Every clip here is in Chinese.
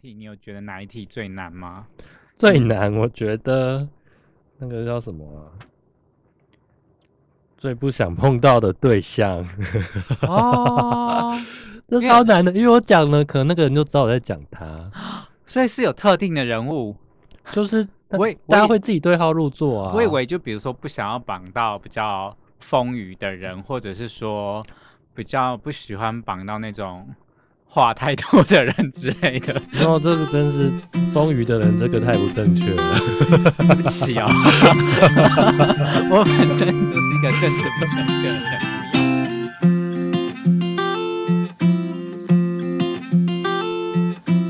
你有觉得哪一题最难吗？最难，我觉得那个叫什么啊？最不想碰到的对象。哦，这超难的，因为我讲了，可能那个人就知道我在讲他，所以是有特定的人物。就是 我以大家会自己对号入座啊。我以为就比如说不想要绑到比较风雨的人，或者是说比较不喜欢绑到那种话太多的人之类的。然后这个真是风雨的人，这个太不正确了。对不起哦，我本身就是一个政治不正确的人。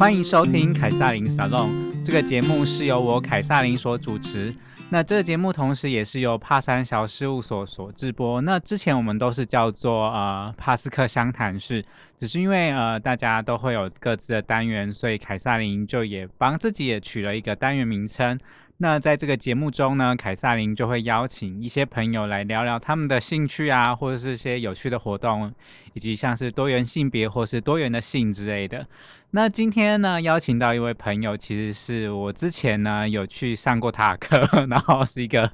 欢迎收听凯撒琳 salon，这个节目是由我凯撒琳所主持。那这个节目同时也是由帕三小事务所所制播。那之前我们都是叫做呃帕斯克湘潭市，只是因为呃大家都会有各自的单元，所以凯撒琳就也帮自己也取了一个单元名称。那在这个节目中呢，凯撒琳就会邀请一些朋友来聊聊他们的兴趣啊，或者是一些有趣的活动，以及像是多元性别或是多元的性之类的。那今天呢，邀请到一位朋友，其实是我之前呢有去上过他的课，然后是一个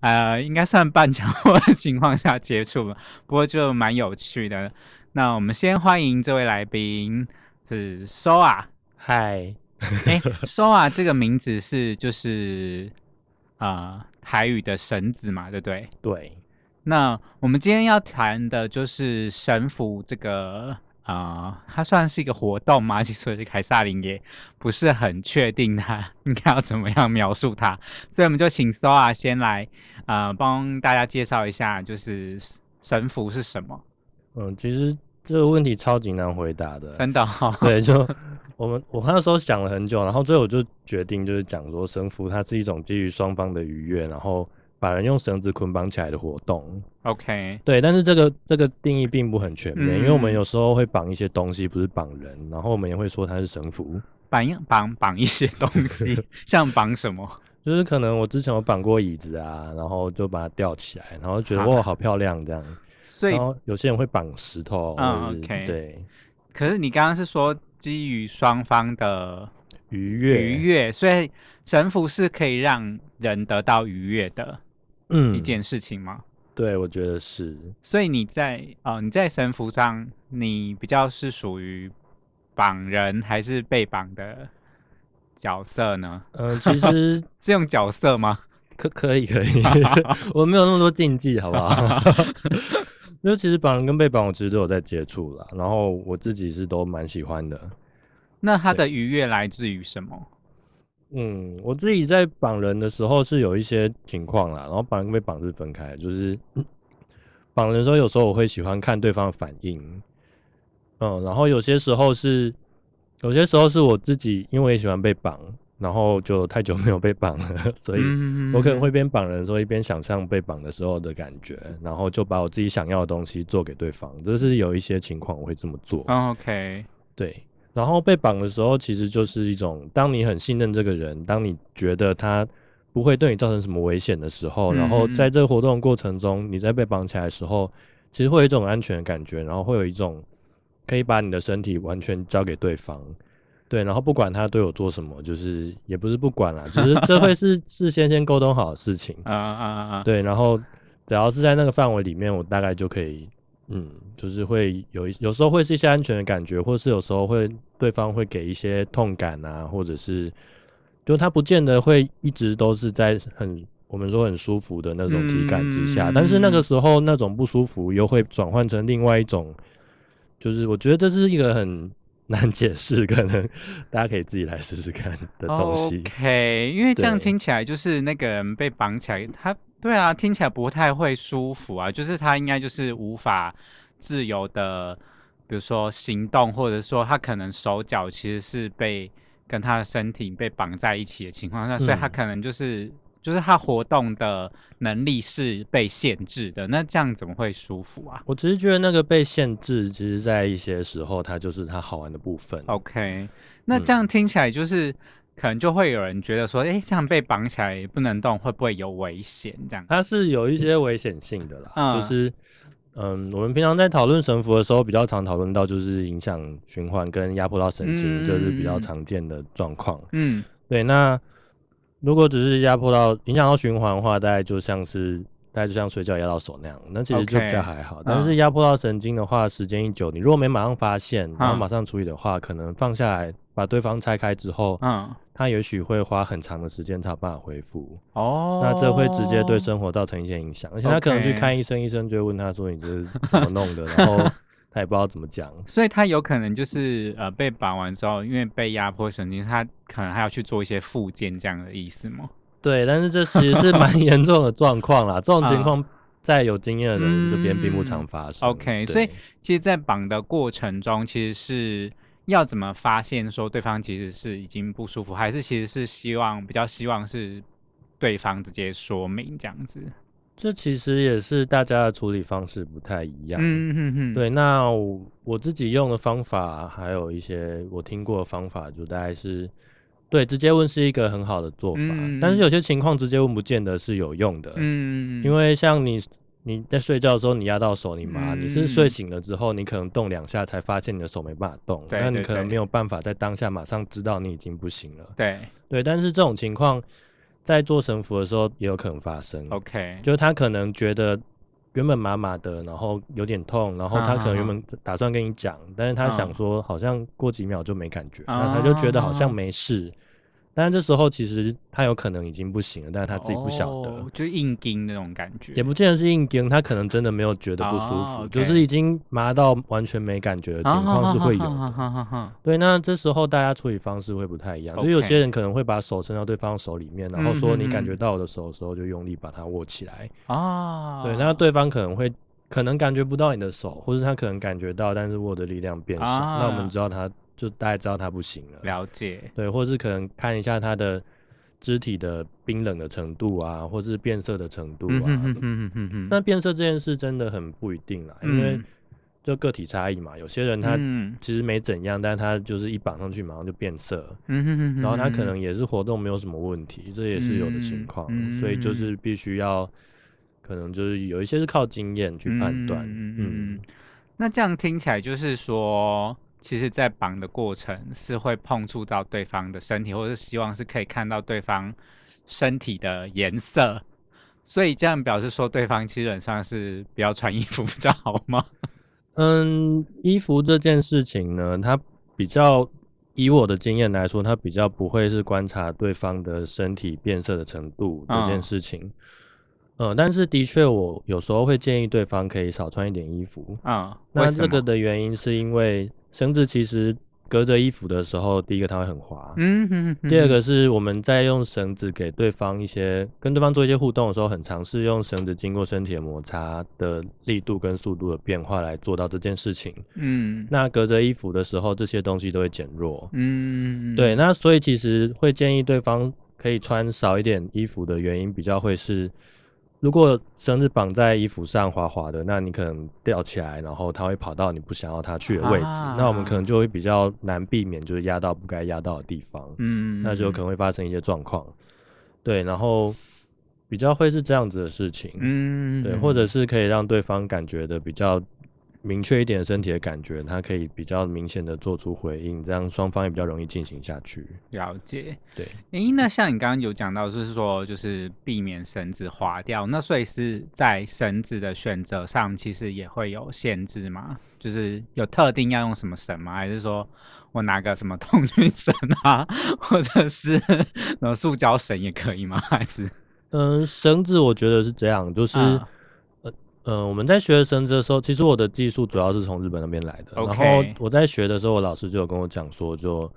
呃应该算半强迫的情况下接触了，不过就蛮有趣的。那我们先欢迎这位来宾是 Soa。嗨，哎，Soa 这个名字是就是呃台语的神子嘛，对不对？对，那我们今天要谈的就是神符这个啊、呃它算是一个活动嘛？其实凯撒琳也不是很确定它应该要怎么样描述它，所以我们就请 Soa 先来呃帮大家介绍一下，就是神符是什么？嗯，其实这个问题超级难回答的。真的、哦，对，就我们我那时候想了很久，然后最后我就决定就是讲说，神符它是一种基于双方的愉悦，然后把人用绳子捆绑起来的活动。OK，对，但是这个这个定义并不很全面，因为我们嗯有时候会绑一些东西，不是绑人，然后我们也会说它是神符。绑一绑绑一些东西，像绑什么？就是可能我之前有绑过椅子啊，然后就把它吊起来，然后觉得啊哇好漂亮这样。所以然后有些人会绑石头，嗯或者是 OK 对，可是你刚刚是说基于双方的愉悦，愉悦，所以神符是可以让人得到愉悦的嗯一件事情吗？对，我觉得是。所以你在呃你在神符上，你比较是属于绑人还是被绑的角色呢？呃、其实这种角色吗？可可以可以，我没有那么多禁忌，好不好？因为其实绑人跟被绑，我其实都有在接触啦，然后我自己是都蛮喜欢的。那它的愉悦来自于什么？嗯，我自己在绑人的时候是有一些情况啦，然后绑人跟被绑是分开的，就是嗯 绑人的时候，有时候我会喜欢看对方的反应，嗯，然后有些时候是，有些时候是我自己，因为也喜欢被绑，然后就太久没有被绑了，所以嗯我可能会边绑人的时候一边想象被绑的时候的感觉，然后就把我自己想要的东西做给对方，就是有一些情况我会这么做。嗯 OK，对，然后被绑的时候，其实就是一种，当你很信任这个人，当你觉得他不会对你造成什么危险的时候，然后在这个活动过程中，你在被绑起来的时候，其实会有一种安全的感觉，然后会有一种可以把你的身体完全交给对方。对，然后不管他对我做什么，就是也不是不管啦，就是这会是 事先先沟通好的事情。啊啊啊！对，然后只要是在那个范围里面，我大概就可以，嗯，就是会有一有时候会是一些安全的感觉，或是有时候会对方会给一些痛感啊，或者是就他不见得会一直都是在很我们说很舒服的那种体感之下，但是那个时候那种不舒服又会转换成另外一种，就是我觉得这是一个很难解释，可能大家可以自己来试试看的东西。OK，因为这样听起来就是那个人被绑起来，他对啊，听起来不太会舒服啊，就是他应该就是无法自由的，比如说行动，或者说他可能手脚其实是被跟他的身体被绑在一起的情况下，所以他嗯可能就是就是他活动的能力是被限制的，那这样怎么会舒服啊我只是觉得那个被限制，其实在一些时候，它就是它好玩的部分。？OK，那嗯这样听起来就是。可能就会有人觉得说，诶，这样被绑起来不能动，会不会有危险？这样，它是有一些危险性的啦，嗯就是嗯，我们平常在讨论神符的时候，比较常讨论到就是影响循环跟压迫到神经，这是比较嗯常见的状况。嗯对，那如果只是压迫到影响到循环的话，大概就像是大概就像睡觉压到手那样，那其实就比较还好。但嗯是压迫到神经的话，时间一久，你如果没马上发现，然后嗯马上处理的话，可能放下来把对方拆开之后，嗯，他也许会花很长的时间才有办法恢复。哦，那这会直接对生活造成一些影响，而且他可能去看医生，医生就会问他说：“你这是怎么弄的？”然后他也不知道怎么讲。所以他有可能就是呃被绑完之后，因为被压迫神经，他可能还要去做一些复健这样的意思吗？对，但是这其实是蛮 严重的状况啦。这种情啊况在有经验的人这边并不常嗯发生。OK，所以其实，在绑的过程中，其实是要怎么发现说对方其实是已经不舒服，还是其实是希望比较希望是对方直接说明这样子？这其实也是大家的处理方式不太一样。嗯嗯嗯，对，那我我自己用的方法，还有一些我听过的方法，就大概是，对，直接问是一个很好的做法。嗯但是有些情况直接问不见得是有用的。嗯，因为像你你在睡觉的时候，你压到手，你麻，你是嗯睡醒了之后，你可能动两下才发现你的手没办法动，那你可能没有办法在当下马上知道你已经不行了。对对，但是这种情况在做神符的时候也有可能发生。，OK，就是他可能觉得原本麻麻的，然后有点痛，然后他可能原本打算跟你讲，但是他想嗯说好像过几秒就没感觉，啊那他就觉得好像没事。但是这时候其实他有可能已经不行了，但是他自己不晓得。哦就是硬筋那种感觉，也不见得是硬筋，他可能真的没有觉得不舒服，就是已经麻到完全没感觉的情况是会有对，那这时候大家处理方式会不太一样，就有些人可能会把手伸到对方手里面，然后说你感觉到我的手的时候就用力把它握起来。啊，对，那对方可能会可能感觉不到你的手，或者他可能感觉到，但是握的力量变小，啊那我们知道他就大概知道他不行了。了解，对，或是可能看一下他的肢体的冰冷的程度啊，或是变色的程度啊。嗯哼哼哼哼哼哼，那变色这件事真的很不一定啦，因为嗯就个体差异嘛，有些人他嗯其实没怎样，但是他就是一绑上去马上就变色，嗯哼哼哼然后他可能也是活动没有什么问题，这也是有的情况，嗯所以就是必须要，可能就是有一些是靠经验去判断，嗯嗯嗯嗯。那这样听起来就是说，其实，在绑的过程是会碰触到对方的身体，或者是希望是可以看到对方身体的颜色，所以这样表示说，对方基本上是不要穿衣服比较好吗？嗯，衣服这件事情呢，它比较以我的经验来说，它比较不会是观察对方的身体变色的程度这件嗯事情。呃，但是的确，我有时候会建议对方可以少穿一点衣服。嗯，那这个的原因是因为绳子其实隔着衣服的时候，第一个它会很滑，嗯哼哼哼第二个是我们在用绳子给对方一些跟对方做一些互动的时候，很尝试用绳子经过身体的摩擦的力度跟速度的变化来做到这件事情。嗯那隔着衣服的时候，这些东西都会减弱。嗯，对，那所以其实会建议对方可以穿少一点衣服的原因，比较会是，如果绳子绑在衣服上滑滑的，那你可能吊起来，然后它会跑到你不想要它去的位置，那我们可能就会比较难避免，就是压到不该压到的地方，嗯，那就可能会发生一些状况。对，然后比较会是这样子的事情，嗯，对，或者是可以让对方感觉的比较明确一点身体的感觉，他可以比较明显的做出回应，这样双方也比较容易进行下去。了解。对，诶，那像你刚刚有讲到，就是说，就是避免绳子滑掉，那所以是在绳子的选择上，其实也会有限制吗？就是有特定要用什么绳吗？还是说我拿个什么通讯 绳啊，或者是什么塑胶绳也可以吗？还是嗯，绳子我觉得是这样，就是、啊呃呃，我们在学绳子的时候，其实我的技术主要是从日本那边来的。然后我在学的时候，我老师就有跟我讲说，就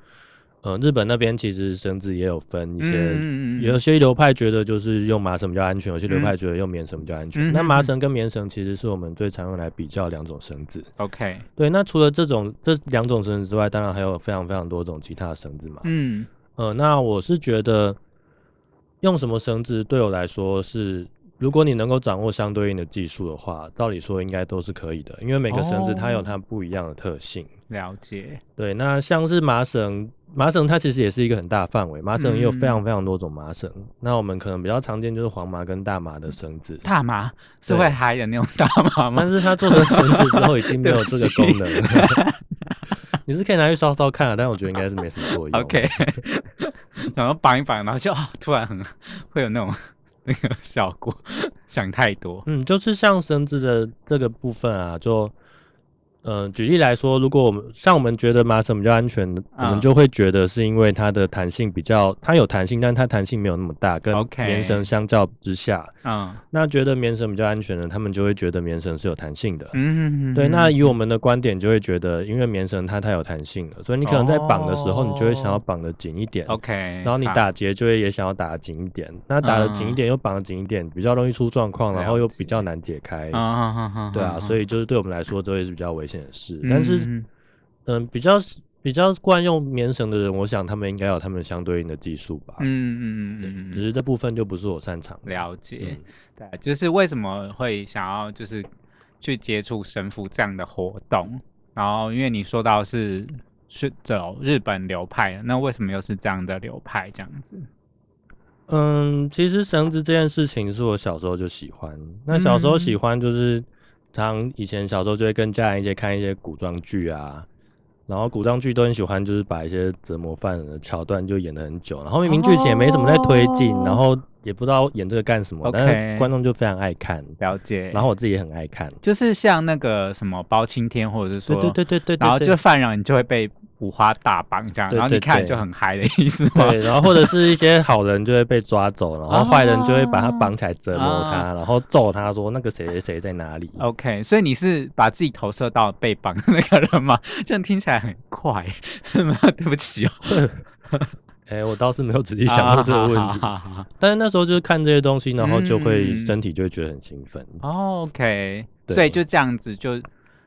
呃日本那边其实绳子也有分一些，嗯嗯嗯有些流派觉得就是用麻绳比较安全，有些流嗯派觉得用棉绳比较安全。嗯嗯嗯那麻绳跟棉绳其实是我们最常用来比较两种绳子。OK，对，那除了这种这两种绳子之外，当然还有非常非常多种其他的绳子嘛。嗯呃，那我是觉得用什么绳子对我来说是如果你能够掌握相对应的技术的话，道理说应该都是可以的，因为每个绳子它有哦它不一样的特性。了解，对，那像是麻绳，麻绳它其实也是一个很大范围，麻绳也有非常嗯非常多种麻绳。那我们可能比较常见就是黄麻跟大麻的绳子，大麻是对会嗨的那种大麻吗但是它做成绳子之后已经没有这个 功能对了。你是可以拿去烧烧看啊，但我觉得应该是没什么作用。？OK，然后绑一绑，然后就、哦、突然很会有那种那个效果，想太多。嗯，就是像绳子的这个部分啊，就呃，举例来说，如果我们像我们觉得麻绳比较安全，我们嗯就会觉得是因为它的弹性比较，它有弹性，但它弹性没有那么大，跟棉绳相较之下，啊那觉得棉绳比较安全的，他们就会觉得棉绳是有弹性的。嗯，对，那以我们的观点就会觉得，因为棉绳它太有弹性了，所以你可能在绑的时候，你就会想要哦。绑得紧一点。OK，然后你打结就会也想要打得紧一点，那打的紧一嗯。点又绑的紧一点，比较容易出状况，然后又比较难解开。啊对啊，所以以就是对我们来说，这也是比较危险的事。但是，嗯嗯，比较比较惯用棉绳的人，我想他们应该有他们相对应的技术吧。嗯嗯嗯嗯嗯，只是这部分就不是我擅长。了解嗯。对，就是为什么会想要就是去接触神父这样的活动，然后因为你说到是是走日本流派的，那为什么又是这样的流派这样子？嗯，其实绳子这件事情是我小时候就喜欢。那小时候喜欢就是，常以前小时候就会跟家人一起看一些古装剧啊，然后古装剧都很喜欢，就是把一些折磨犯人的桥段就演了很久，然后明明剧情也没什么在推进，哦然后也不知道演这个干什么但是观众就非常爱看，了解。然后我自己也很爱看。就是像那个什么包青天，或者是说对对对对然后对就犯人你就会被五花大绑这样，然后你看就很嗨的意思吗？对，然后或者是一些好人就会被抓走，然后坏人就会把他绑起来折磨他，啊然后揍他说那个谁谁谁在哪里。OK，所以你是把自己投射到被绑的那个人吗？这样听起来很怪，对不起哦。哎、我倒是没有仔细想过这个问题，但是那时候就是看这些东西，然后就会嗯身体就会觉得很兴奋。哦 OK，所以就这样子就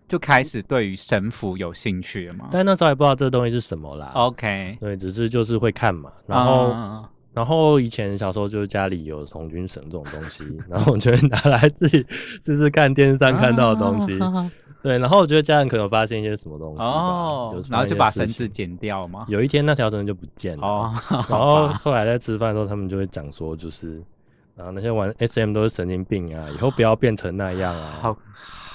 就开始对于神符有兴趣了嘛但那时候还不知道这个东西是什么啦。？OK，对，只是就是会看嘛，然后、嗯然后以前小时候就是家里有童军绳这种东西，然后我就会拿来自己就是看电视上看到的东西。啊 对，然后我觉得家人可能有发现一些什么东西然后就把绳。子剪掉嘛？有一天那条绳就不见了，哦，然好后吧后来在吃饭的时候，他们就会讲说，就是，然后那些玩 SM 都是神经病啊，以后不要变成那样啊。好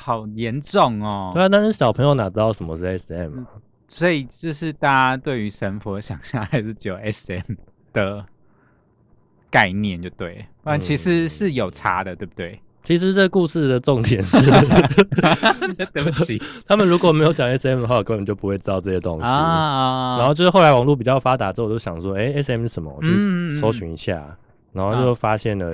好严重哦。对啊，但是小朋友哪知道什么是 SM 啊？所以就是大家对于神佛的想象还是只有 SM 的概念就对然其实是有差的，对不对？其实这故事的重点是，对不起 他们如果没有讲 SM 的话，我根本就不会知道这些东西。啊，然后就是后来网络比较发达之后，我就想说，哎、s m 是什么？我去嗯搜寻一下，然后就发现了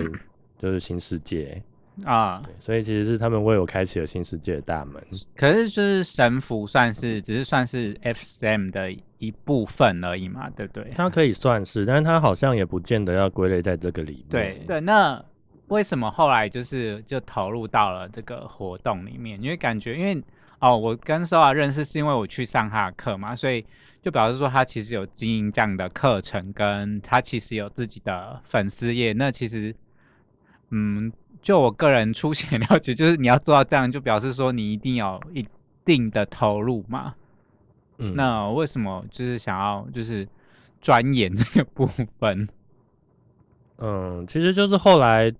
就是新世界。啊，对，所以其实是他们为我开启了新世界的大门。可是就是神符算是只是算是 FSM 的一部分而已嘛，对不对？它可以算是，但是它好像也不见得要归类在这个里面。对对，那为什么后来就是就投入到了这个活动里面？因为感觉因为哦，我跟 Sora 认识是因为我去上他的课嘛，所以就表示说他其实有经营这样的课程，跟他其实有自己的粉丝页。那其实嗯，就我个人粗浅了解，就是你要做到这样，就表示说你一定有一定的投入嘛。嗯，那为什么就是想要就是钻研这个部分？嗯，其实就是后来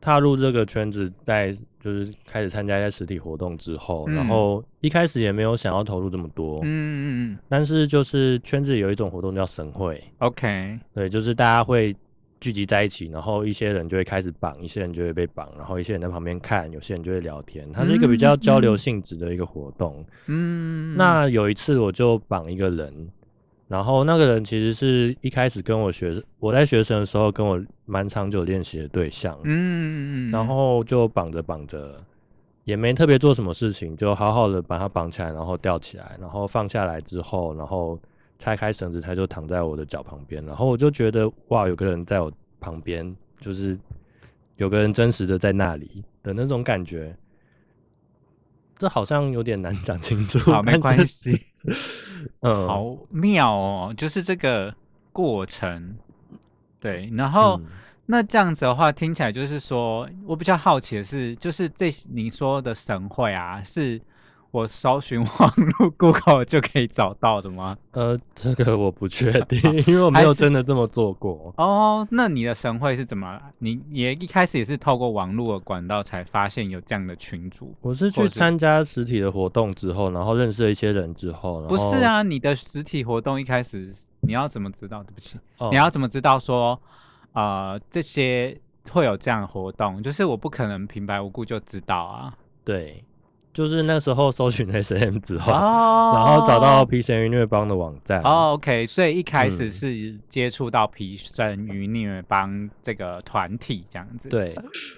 踏入这个圈子，在就是开始参加一些实体活动之后，嗯。然后一开始也没有想要投入这么多，嗯嗯嗯。但是就是圈子里有一种活动叫神会，，OK，对，就是大家会聚集在一起，然后一些人就会开始绑，一些人就会被绑，然后一些人在旁边看，有些人就会聊天，它是一个比较交流性质的一个活动。嗯，那有一次我就绑一个人，然后那个人其实是一开始跟我学，我在学生的时候跟我蛮长久练习的对象，嗯然后就绑着绑着，也没特别做什么事情，就好好的把它绑起来，然后吊起来，然后放下来之后，然后拆开绳子，他就躺在我的脚旁边，然后我就觉得哇，有个人在我旁边，就是有个人真实的在那里的那种感觉。这好像有点难讲清楚，好没关系，嗯，好妙哦，就是这个过程，对，然后、嗯。那这样子的话，听起来就是说，我比较好奇的是，就是这你说的神会啊，是我搜寻网络 Google 就可以找到的吗？呃，这个我不确定，因为我没有真的这么做过。哦，那你的神会是怎么？你也一开始也是透过网络的管道才发现有这样的群组？我是去参加实体的活动之后，然后认识了一些人之后，不是啊？你的实体活动一开始你要怎么知道？对不起，你要怎么知道说？呃，这些会有这样的活动，就是我不可能平白无故就知道啊。对，就是那时候搜寻 S M 之后，然后找到皮神与虐帮的网站。哦，OK，所以一开始是接触到皮神与虐帮这个团体这样子。对，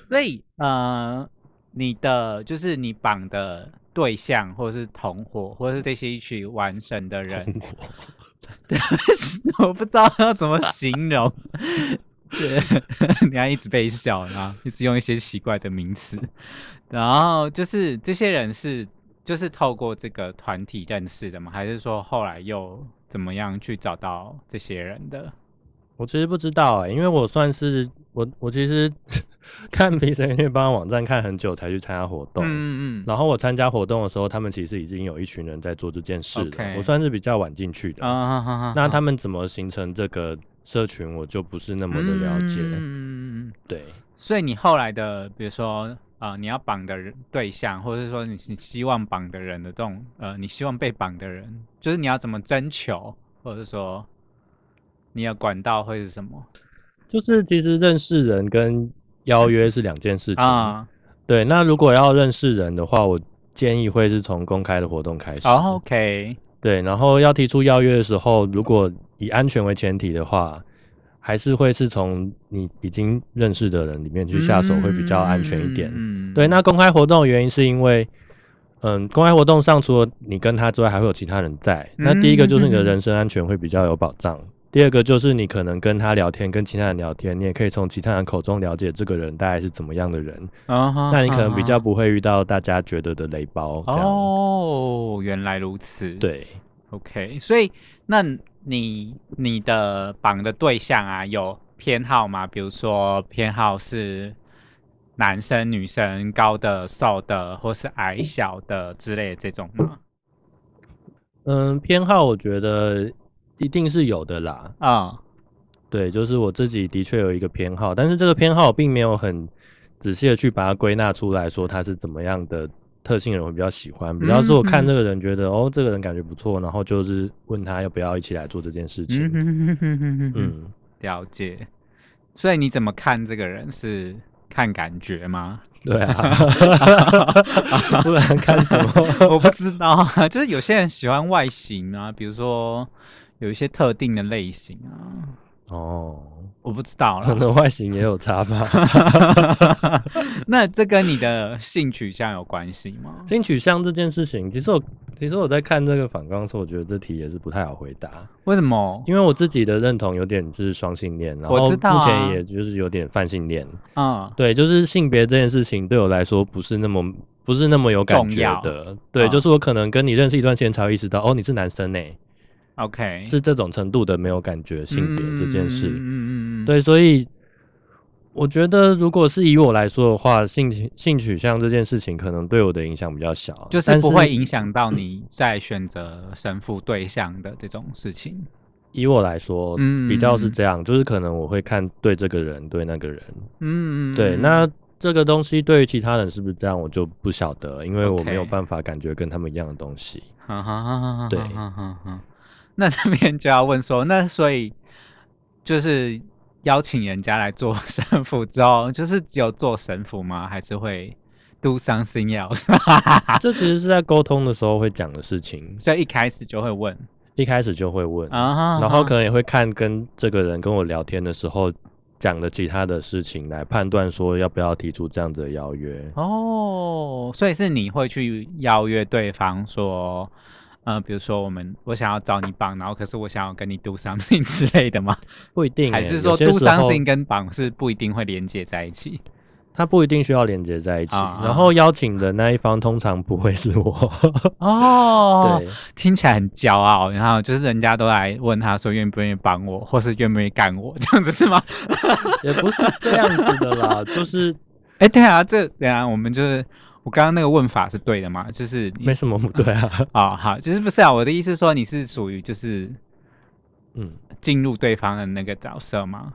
所以呃，你的就是你绑的对象，或者是同伙，或者是这些一起完成的人，我不知道要怎么形容。对，你要一直被笑，然后一直用一些奇怪的名词，然后就是这些人是就是透过这个团体认识的吗？还是说后来又怎么样去找到这些人的？我其实不知道哎，因为我算是我我其实 看评审员帮网站看很久才去参加活动，嗯嗯，然后我参加活动的时候，他们其实已经有一群人在做这件事了，我算是比较晚进去的，那他们怎么形成这个？社群我就不是那么的了解，嗯，对，所以你后来的，比如说，呃，你要绑的人对象，或者是说你你希望绑的人的这种，呃，你希望被绑的人，就是你要怎么征求，或者说你的管道会是什么？就是其实认识人跟邀约是两件事情啊。对，那如果要认识人的话，我建议会是从公开的活动开始。OK。对，然后要提出邀约的时候，如果以安全为前提的话，还是会是从你已经认识的人里面去下手，会比较安全一点。嗯，对。那公开活动的原因是因为，嗯，公开活动上除了你跟他之外，还会有其他人在。那第一个就是你的人身安全会比较有保障。第二个就是你可能跟他聊天，跟其他人聊天，你也可以从其他人口中了解这个人大概是怎么样的人。啊，那你可能比较不会遇到大家觉得的雷包。哦，原来如此。对，OK，所以那你你的绑的对象啊，有偏好吗？比如说偏好是男生、女生、高的、瘦的，或是矮小的之类的这种吗？嗯，偏好我觉得。一定是有的啦，啊，对，就是我自己的确有一个偏好，但是这个偏好并没有很仔细的去把它归纳出来说它是怎么样的特性人会比较喜欢，比较是我看这个人觉得哦，这个人感觉不错，然后就是问他要不要一起来做这件事情。嗯，了解。所以你怎么看这个人是看感觉吗？对啊，不然看什么？我不知道，就是有些人喜欢外形啊，比如说。有一些特定的类型啊，哦，我不知道了，可能外形也有差吧。那这跟你的性取向有关系吗？性取向这件事情，其实我其实我在看这个反纲的时候，我觉得这题也是不太好回答。为什么？因为我自己的认同有点是双性恋，然后目前也就是有点泛性恋。啊，对，就是性别这件事情对我来说不是那么不是那么有感觉的。对，就是我可能跟你认识一段时间才会意识到，哦，你是男生呢。OK，是这种程度的没有感觉性别这件事，嗯嗯嗯，对，所以我觉得如果是以我来说的话，性性取向这件事情可能对我的影响比较小，就是不会影响到你在选择神父对象的这种事情。以我来说，嗯，比较是这样，就是可能我会看对这个人，对那个人，嗯，对，那这个东西对于其他人是不是这样，我就不晓得，因为我没有办法感觉跟他们一样的东西。哈哈哈哈哈，对，哈哈哈。那这边就要问说，那所以就是邀请人家来做神父之后，就是只有做神父吗？还是会 do something else？这其实是在沟通的时候会讲的事情，所以一开始就会问，一开始就会问，然后可能也会看跟这个人跟我聊天的时候讲的其他的事情来判断说要不要提出这样子的邀约。哦，所以是你会去邀约对方说。呃，比如说我们我想要找你绑，然后可是我想要跟你 do something 之类的吗？不一定，还是说 do something 跟绑是不一定会连接在一起？它不一定需要连接在一起，啊然后邀请的那一方通常不会是我。哦，对，听起来很骄傲，然后就是人家都来问他说愿不愿意帮我，或是愿不愿意干我，这样子是吗？也不是这样子的啦，就是哎，对啊，这对啊，我们就是我刚刚那个问法是对的吗？就是你没什么不对啊。啊、好，就是不是啊？我的意思是说你是属于就是嗯，进入对方的那个角色吗？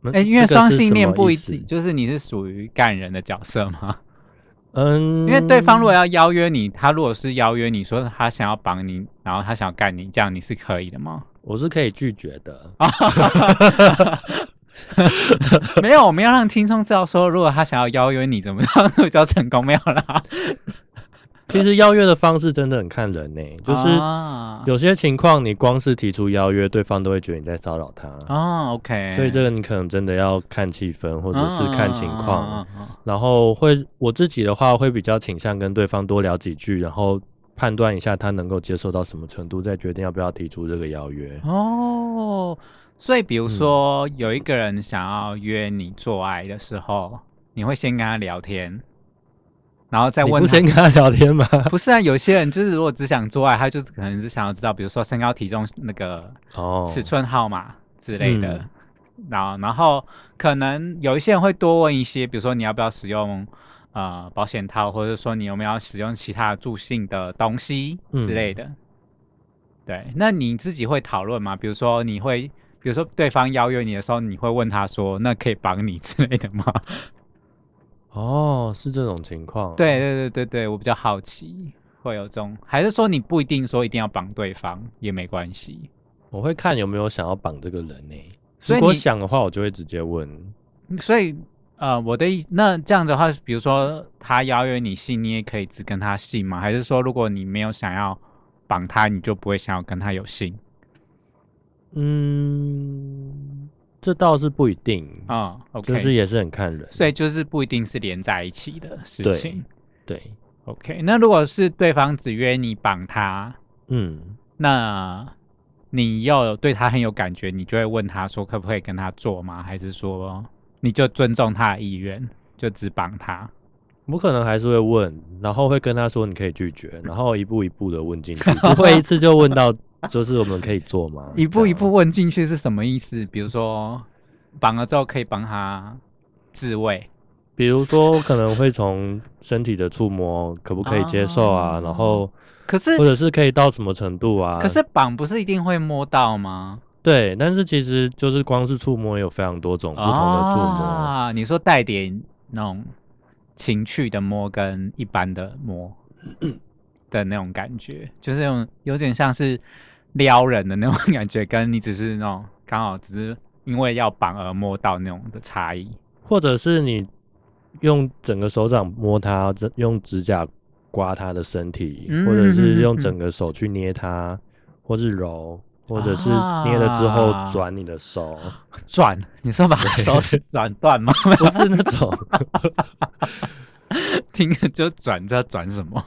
那哎，因为这个双性恋不一定，就是你是属于干人的角色吗？嗯，因为对方如果要邀约你，他如果是邀约你说他想要绑你，然后他想要干你，这样你是可以的吗？我是可以拒绝的。没有，我们要让听众知道说，如果他想要邀约你，怎么样 比较成功？没有啦，其实邀约的方式真的很看人呢、就是啊有些情况你光是提出邀约，对方都会觉得你在骚扰他。哦，OK，所以这个你可能真的要看气氛，或者是看情况。然后会我自己的话会比较倾向跟对方多聊几句，然后判断一下他能够接受到什么程度，再决定要不要提出这个邀约。哦，所以比如说、嗯有一个人想要约你做爱的时候，你会先跟他聊天，然后再问他不先跟他聊天吗？不是啊，有些人就是如果只想做爱，他就是可能是想要知道，比如说身高、体重那个哦，尺寸号码之类的。嗯然后，然后可能有一些人会多问一些，比如说你要不要使用呃保险套，或者说你有没有使用其他助性的东西之类的。对，那你自己会讨论吗？比如说你会，比如说对方邀约你的时候，你会问他说：“那可以帮你之类的吗 哦，是这种情况。？”对对对对对，我比较好奇会有这种，还是说你不一定说一定要绑对方也没关系？我会看有没有想要绑这个人呢、所以你想的话，我就会直接问。所以，呃，我的意那这样子的话，比如说他邀约你信，你也可以只跟他信吗？还是说，如果你没有想要绑他，你就不会想要跟他有性？嗯，这倒是不一定，啊、o k 就是也是很看人。所以就是不一定是连在一起的事情。对，OK，那如果是对方只约你绑他，嗯，那你要有对他很有感觉，你就会问他说可不可以跟他做吗？还是说你就尊重他的意愿，就只绑他？我可能还是会问，然后会跟他说你可以拒绝，然后一步一步的问进去，不会一次就问到 就是我们可以做吗？一步一步问进去是什么意思？比如说绑了之后可以帮他自慰，比如说可能会从身体的触摸可不可以接受啊，哦然后可是或者是可以到什么程度啊？可是绑不是一定会摸到吗？对，但是其实就是光是触摸有非常多种不同的触摸。啊，你说带点那种情趣的摸跟一般的摸的那种感觉，就是那种有点像是撩人的那种感觉，跟你只是那种刚好只是因为要绑而摸到那种的差异。或者是你用整个手掌摸它，这用指甲刮它的身体，嗯或者是用整个手去捏它，或是揉，或者是啊捏了之后转你的手，转，你说把手指转断吗？不是那种，听着就转，知道转什么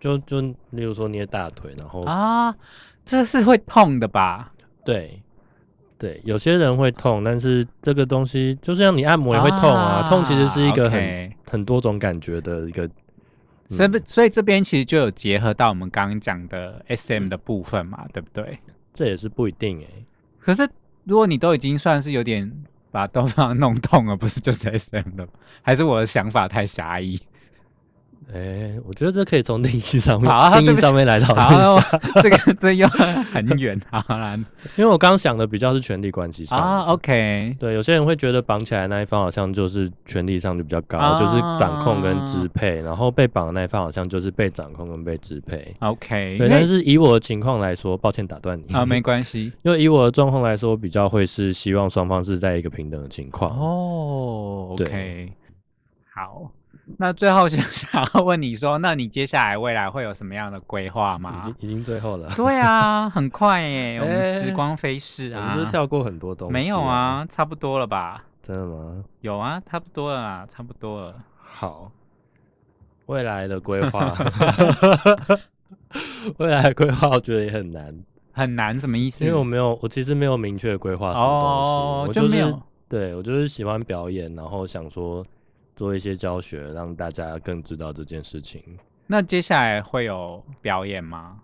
就就例如说捏大腿，然后、啊？这是会痛的吧？对。对，有些人会痛，但是这个东西就像你按摩也会痛啊，痛其实是一个很很多种感觉的一个，所以不嗯所以这边其实就有结合到我们刚刚讲的 SM 的部分嘛，对不对？这也是不一定哎、可是如果你都已经算是有点把对方弄痛了，不是就是 SM 的吗？还是我的想法太狭义？哎、我觉得这可以从定义上面好啊定义对不起上面来讨论一下，，这个这又很远好啦 因为我刚刚想的比较是权力关系上啊，OK，对，有些人会觉得绑起来的那一方好像就是权力上就比较高，啊就是掌控跟支配，然后被绑的那一方好像就是被掌控跟被支配。OK，对，但是以我的情况来说，抱歉打断你啊没关系因为以我的状况来说，比较会是希望双方是在一个平等的情况。哦，OK，好。那最后就 想要问你说，那你接下来未来会有什么样的规划吗已经？已经最后了，对啊，很快 耶，我们哎时光飞逝啊我啊。们是跳过很多东西。没有，啊，差不多了吧？真的吗？有啊，差不多了啦，差不多了。好，未来的规划，未来的规划我觉得也很难，很难什么意思？因为我没有，我其实没有明确规划什么东西，哦我就是对我就是喜欢表演，然后想说做一些教学，让大家更知道这件事情。那接下来会有表演吗？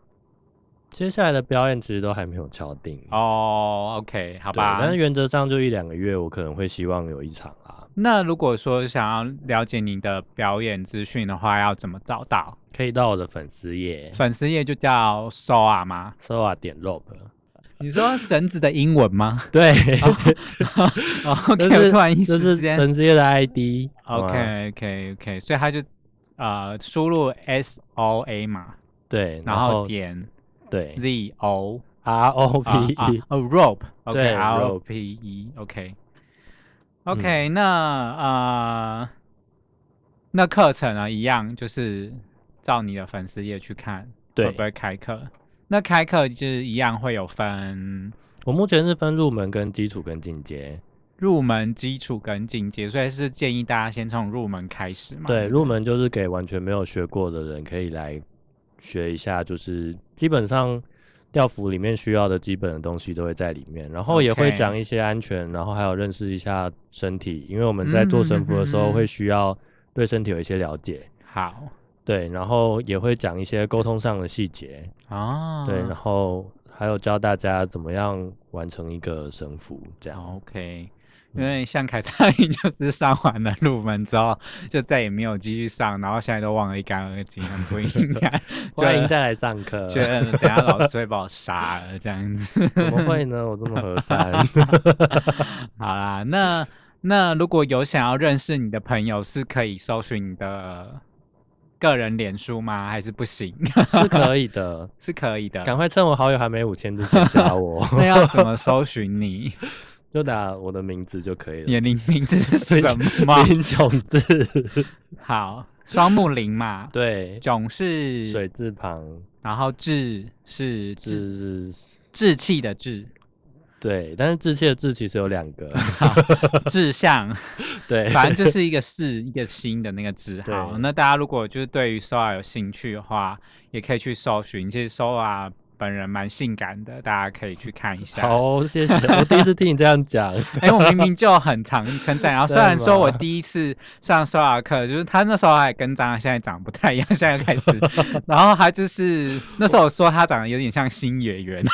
接下来的表演其实都还没有敲定哦，OK，好吧。但是原则上就一两个月，我可能会希望有一场啊。那如果说想要了解您的表演资讯的话，要怎么找到？可以到我的粉丝页，粉丝页就叫 Soa 吗？Soa 点 rope。你说绳子的英文吗？对。OK，突然意思是粉丝页的 ID。OK，OK，OK，所以他就呃输入 S O A 嘛。对，然后点。对，Z O R O P E，哦，rope，OK，R O P E，OK，OK，那呃，那课程呢，一样就是照你的粉丝页去看，会不会开课？那开课就是一样会有分，我目前是分入门、跟基础、跟进阶。入门、基础跟进阶，所以是建议大家先从入门开始嘛。对，入门就是给完全没有学过的人可以来。学一下，就是基本上吊服里面需要的基本的东西都会在里面，然后也会讲一些安全，然后还有认识一下身体，因为我们在做神服的时候会需要对身体有一些了解。好，对，然后也会讲一些沟通上的细节啊，对，然后还有教大家怎么样完成一个神服，这样 OK。因为像凯撒琳就是上完了入门之后，就再也没有继续上，然后现在都忘了一干二净，很不应 该。欢迎再来上课。觉得等下老师会 把我杀了这样子。怎么会呢？我这么和善。好啦，那那如果有想要认识你的朋友，是可以搜寻你的个人脸书吗？还是不行？是可以的，是可以的。赶快趁我好友还没五千之前加我。那要怎么搜寻你？就打我的名字就可以了。年龄名字是什么？林炯志。好，双木林嘛。对，炯是水字旁，然后志是志是志气的志。对，但是志气的志其实有两个。志向。对，反正就是一个是一个新的那个字。好，那大家如果就是对于 SOA 有兴趣的话，也可以去搜寻，其实 SOA。本人蛮性感的，大家可以去看一下。好，谢谢。我第一次听你这样讲，哎，我明明就很常称赞。然后 虽然说我第一次上收雅课，就是他那时候还跟张现在长不太一样，现在开始。然后他就是那时候我说他长得有点像新演员，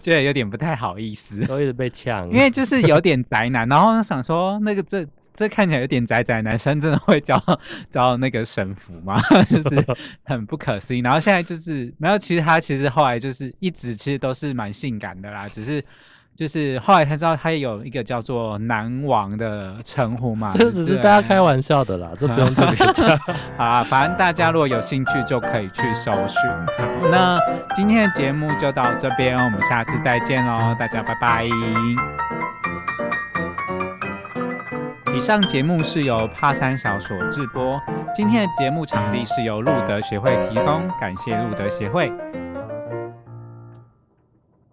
觉得有点不太好意思，都一直被呛，因为就是有点宅男。然后想说那个这。这看起来有点宅宅男生，真的会教教那个神符吗？就是很不可思议。然后现在就是没有，其实他其实后来就是一直其实都是蛮性感的啦，只是就是后来才知道他有一个叫做男王的称呼嘛。这只是大家开玩笑的啦，这不用 特别讲。好啊，反正大家如果有兴趣就可以去搜寻。好，那今天的节目就到这边，我们下次再见喽，大家拜拜。以上节目是由帕三小所制播。今天的节目场地是由路德协会提供，感谢路德协会。